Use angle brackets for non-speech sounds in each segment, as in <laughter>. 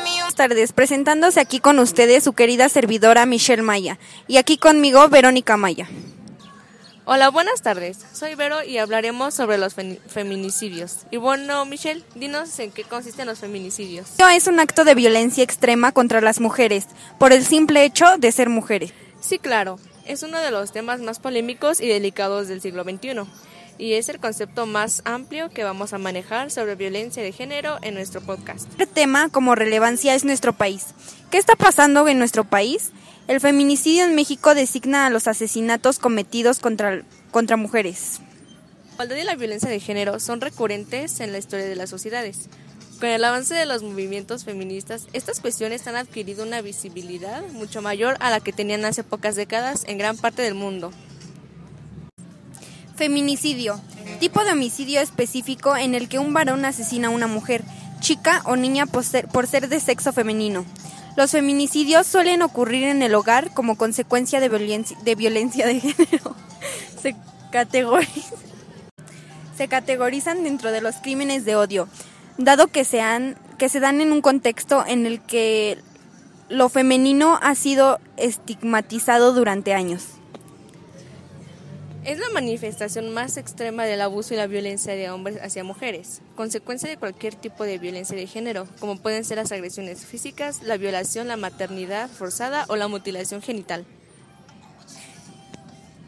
Buenas tardes, presentándose aquí con ustedes su querida servidora Michelle Maya y aquí conmigo Verónica Maya. Hola, buenas tardes. Soy Vero y hablaremos sobre los feminicidios. Y bueno, Michelle, dinos en qué consisten los feminicidios. Es un acto de violencia extrema contra las mujeres por el simple hecho de ser mujeres. Sí, claro. Es uno de los temas más polémicos y delicados del siglo XXI y es el concepto más amplio que vamos a manejar sobre violencia de género en nuestro podcast. El tema como relevancia es nuestro país. ¿Qué está pasando en nuestro país? El feminicidio en México designa a los asesinatos cometidos contra, contra mujeres. La igualdad y la violencia de género son recurrentes en la historia de las sociedades. Con el avance de los movimientos feministas, estas cuestiones han adquirido una visibilidad mucho mayor a la que tenían hace pocas décadas en gran parte del mundo. Feminicidio. Tipo de homicidio específico en el que un varón asesina a una mujer, chica o niña por ser, de sexo femenino. Los feminicidios suelen ocurrir en el hogar como consecuencia de violencia de, género. <laughs> Se, se categorizan dentro de los crímenes de odio, dado que, sean, que se dan en un contexto en el que lo femenino ha sido estigmatizado durante años. Es la manifestación más extrema del abuso y la violencia de hombres hacia mujeres, consecuencia de cualquier tipo de violencia de género, como pueden ser las agresiones físicas, la violación, la maternidad forzada o la mutilación genital.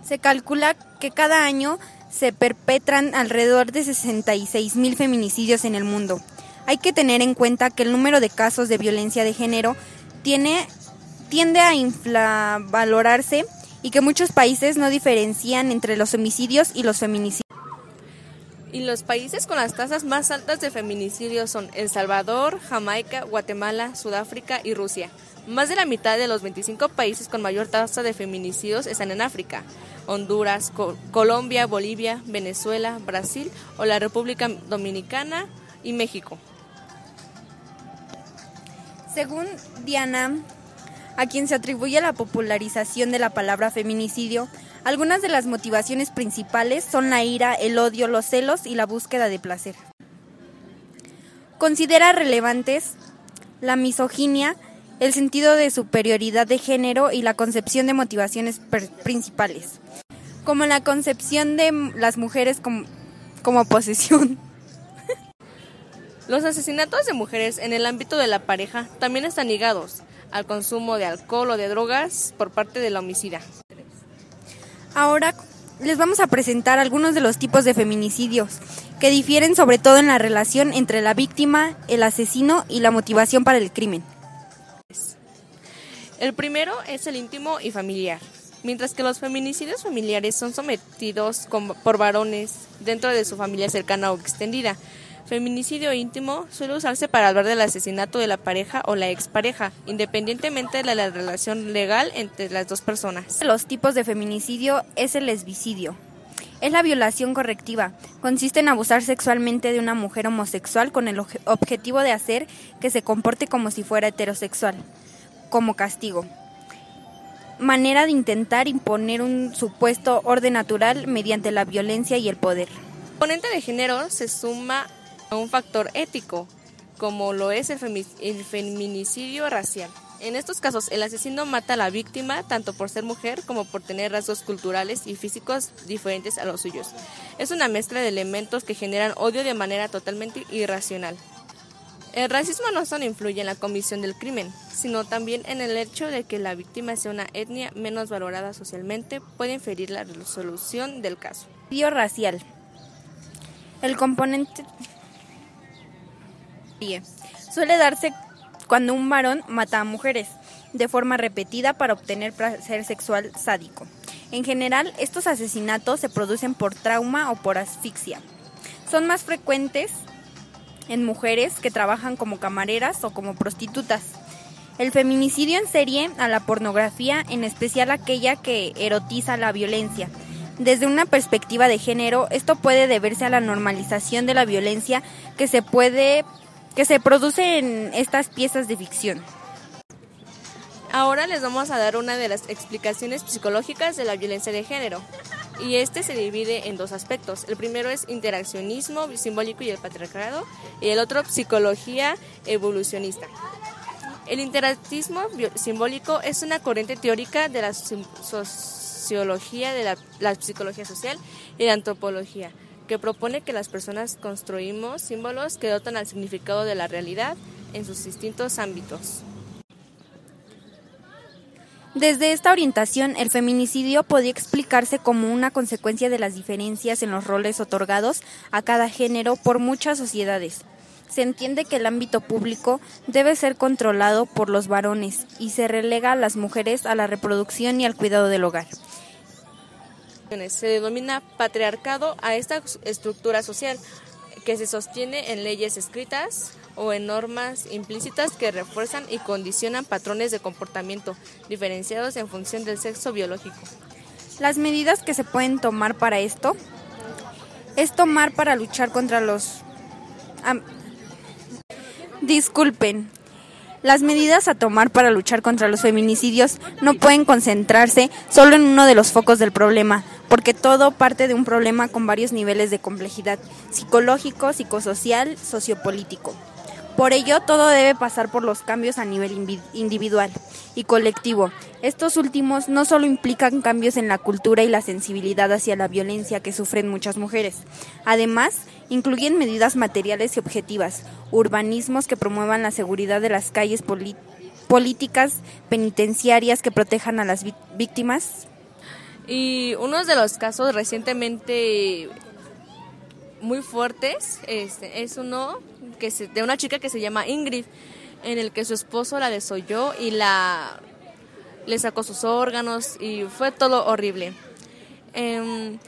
Se calcula que cada año se perpetran alrededor de 66 mil feminicidios en el mundo. Hay que tener en cuenta que el número de casos de violencia de género tiene, tiende a infravalorarse y que muchos países no diferencian entre los homicidios y los feminicidios. Y los países con las tasas más altas de feminicidios son El Salvador, Jamaica, Guatemala, Sudáfrica y Rusia. Más de la mitad de los 25 países con mayor tasa de feminicidios están en África. Honduras, Colombia, Bolivia, Venezuela, Brasil o la República Dominicana y México. Según Diana a quien se atribuye la popularización de la palabra feminicidio, algunas de las motivaciones principales son la ira, el odio, los celos y la búsqueda de placer. Considera relevantes la misoginia, el sentido de superioridad de género y la concepción de motivaciones principales, como la concepción de las mujeres como, posesión. Los asesinatos de mujeres en el ámbito de la pareja también están ligados al consumo de alcohol o de drogas por parte de la homicida. Ahora les vamos a presentar algunos de los tipos de feminicidios que difieren sobre todo en la relación entre la víctima, el asesino y la motivación para el crimen. El primero es el íntimo y familiar. Mientras que los feminicidios familiares son sometidos por varones dentro de su familia cercana o extendida, Feminicidio íntimo suele usarse para hablar del asesinato de la pareja o la expareja, independientemente de la relación legal entre las dos personas. Los tipos de feminicidio es el lesbicidio. Es la violación correctiva. Consiste en abusar sexualmente de una mujer homosexual con el objetivo de hacer que se comporte como si fuera heterosexual, como castigo. Manera de intentar imponer un supuesto orden natural mediante la violencia y el poder. El componente de género se suma un factor ético, como lo es el, feminicidio racial. En estos casos, el asesino mata a la víctima tanto por ser mujer como por tener rasgos culturales y físicos diferentes a los suyos. Es una mezcla de elementos que generan odio de manera totalmente irracional. El racismo no solo influye en la comisión del crimen, sino también en el hecho de que la víctima sea una etnia menos valorada socialmente puede inferir la resolución del caso. racial. El componente Suele darse cuando un varón mata a mujeres de forma repetida para obtener placer sexual sádico. En general, estos asesinatos se producen por trauma o por asfixia. Son más frecuentes en mujeres que trabajan como camareras o como prostitutas. El feminicidio en serie a la pornografía, en especial aquella que erotiza la violencia. Desde una perspectiva de género, esto puede deberse a la normalización de la violencia que se puede que se produce en estas piezas de ficción. Ahora les vamos a dar una de las explicaciones psicológicas de la violencia de género. y este se divide en dos aspectos. El primero es interaccionismo simbólico y el patriarcado y el otro psicología evolucionista. El interactismo simbólico es una corriente teórica de la sociología, de la, psicología social y la antropología, que propone que las personas construimos símbolos que dotan al significado de la realidad en sus distintos ámbitos. Desde esta orientación, el feminicidio podía explicarse como una consecuencia de las diferencias en los roles otorgados a cada género por muchas sociedades. Se entiende que el ámbito público debe ser controlado por los varones y se relega a las mujeres a la reproducción y al cuidado del hogar. Se denomina patriarcado a esta estructura social que se sostiene en leyes escritas, o en normas implícitas que refuerzan y condicionan patrones de comportamiento diferenciados en función del sexo biológico. Las medidas que se pueden tomar para esto es tomar para luchar contra los... disculpen. Las medidas a tomar para luchar contra los feminicidios no pueden concentrarse solo en uno de los focos del problema, porque todo parte de un problema con varios niveles de complejidad, psicológico, psicosocial, sociopolítico. Por ello, todo debe pasar por los cambios a nivel individual y colectivo. Estos últimos no solo implican cambios en la cultura y la sensibilidad hacia la violencia que sufren muchas mujeres, además, incluyen medidas materiales y objetivas, urbanismos que promuevan la seguridad de las calles, políticas penitenciarias que protejan a las víctimas. Y uno de los casos recientemente muy fuertes este, es uno que de una chica que se llama Ingrid, en el que su esposo la desoyó y la le sacó sus órganos y fue todo horrible. Em,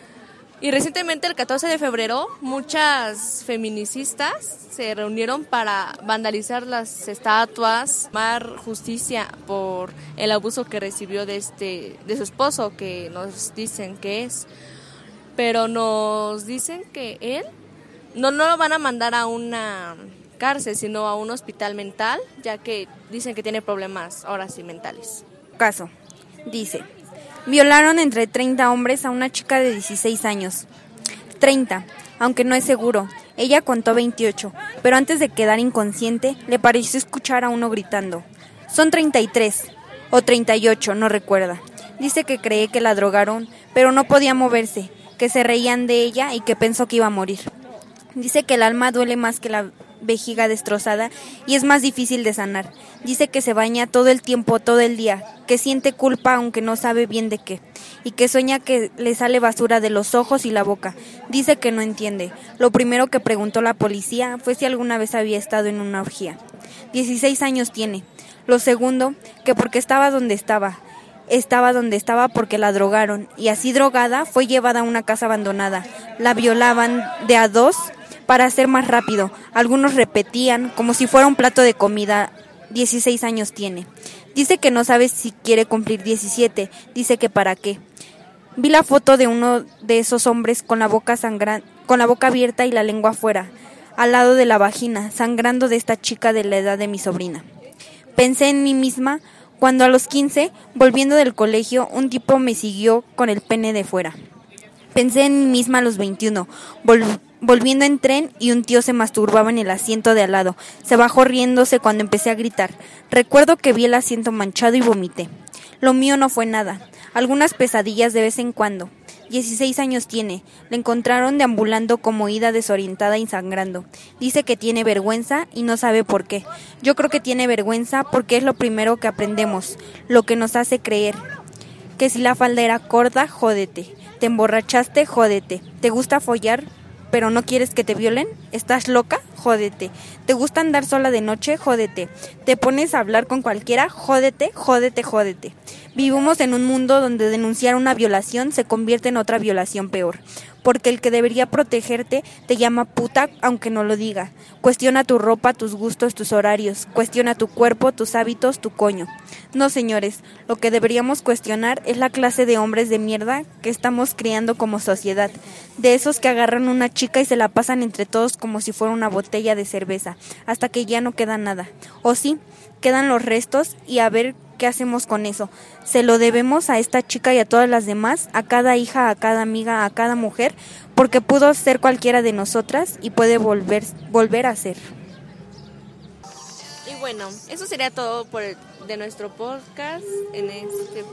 y recientemente, el 14 de febrero, muchas feminicistas se reunieron para vandalizar las estatuas, mar justicia por el abuso que recibió de este de su esposo, que nos dicen que es pero nos dicen que él no, no lo van a mandar a una cárcel, sino a un hospital mental, ya que dicen que tiene problemas ahora sí mentales. Caso. Dice, violaron entre 30 hombres a una chica de 16 años. 30, aunque no es seguro. Ella contó 28, pero antes de quedar inconsciente le pareció escuchar a uno gritando. Son 33 o 38, no recuerda. Dice que cree que la drogaron, pero no podía moverse que se reían de ella y que pensó que iba a morir. Dice que el alma duele más que la vejiga destrozada y es más difícil de sanar. Dice que se baña todo el tiempo, todo el día, que siente culpa aunque no sabe bien de qué, y que sueña que le sale basura de los ojos y la boca. Dice que no entiende. Lo primero que preguntó la policía fue si alguna vez había estado en una orgía. Dieciséis años tiene. Lo segundo, que porque estaba donde estaba, estaba donde estaba porque la drogaron y así drogada fue llevada a una casa abandonada. La violaban de a dos para hacer más rápido. Algunos repetían como si fuera un plato de comida. 16 años tiene. Dice que no sabe si quiere cumplir 17. Dice que para qué. Vi la foto de uno de esos hombres con la boca sangran con la boca abierta y la lengua afuera, al lado de la vagina, sangrando de esta chica de la edad de mi sobrina. Pensé en mí misma cuando a los 15, volviendo del colegio, un tipo me siguió con el pene de fuera. Pensé en mí misma a los 21, volviendo en tren y un tío se masturbaba en el asiento de al lado. Se bajó riéndose cuando empecé a gritar. Recuerdo que vi el asiento manchado y vomité. Lo mío no fue nada, algunas pesadillas de vez en cuando. 16 años tiene. Le encontraron deambulando como ida desorientada y sangrando. Dice que tiene vergüenza y no sabe por qué. Yo creo que tiene vergüenza porque es lo primero que aprendemos, lo que nos hace creer. Que si la falda era corta, jódete. Te emborrachaste, jódete. ¿Te gusta follar? Pero no quieres que te violen? ¿Estás loca? Jódete. ¿Te gusta andar sola de noche? Jódete. ¿Te pones a hablar con cualquiera? Jódete, jódete, jódete. Vivimos en un mundo donde denunciar una violación se convierte en otra violación peor, porque el que debería protegerte te llama puta aunque no lo diga. Cuestiona tu ropa, tus gustos, tus horarios, cuestiona tu cuerpo, tus hábitos, tu coño. No, señores, lo que deberíamos cuestionar es la clase de hombres de mierda que estamos criando como sociedad, de esos que agarran una chica y se la pasan entre todos como si fuera una botella de cerveza, hasta que ya no queda nada. O sí, quedan los restos y a ver ¿qué hacemos con eso? Se lo debemos a esta chica y a todas las demás, a cada hija, a cada amiga, a cada mujer, porque pudo ser cualquiera de nosotras y puede volver, volver a ser. Y bueno, eso sería todo por de nuestro podcast en este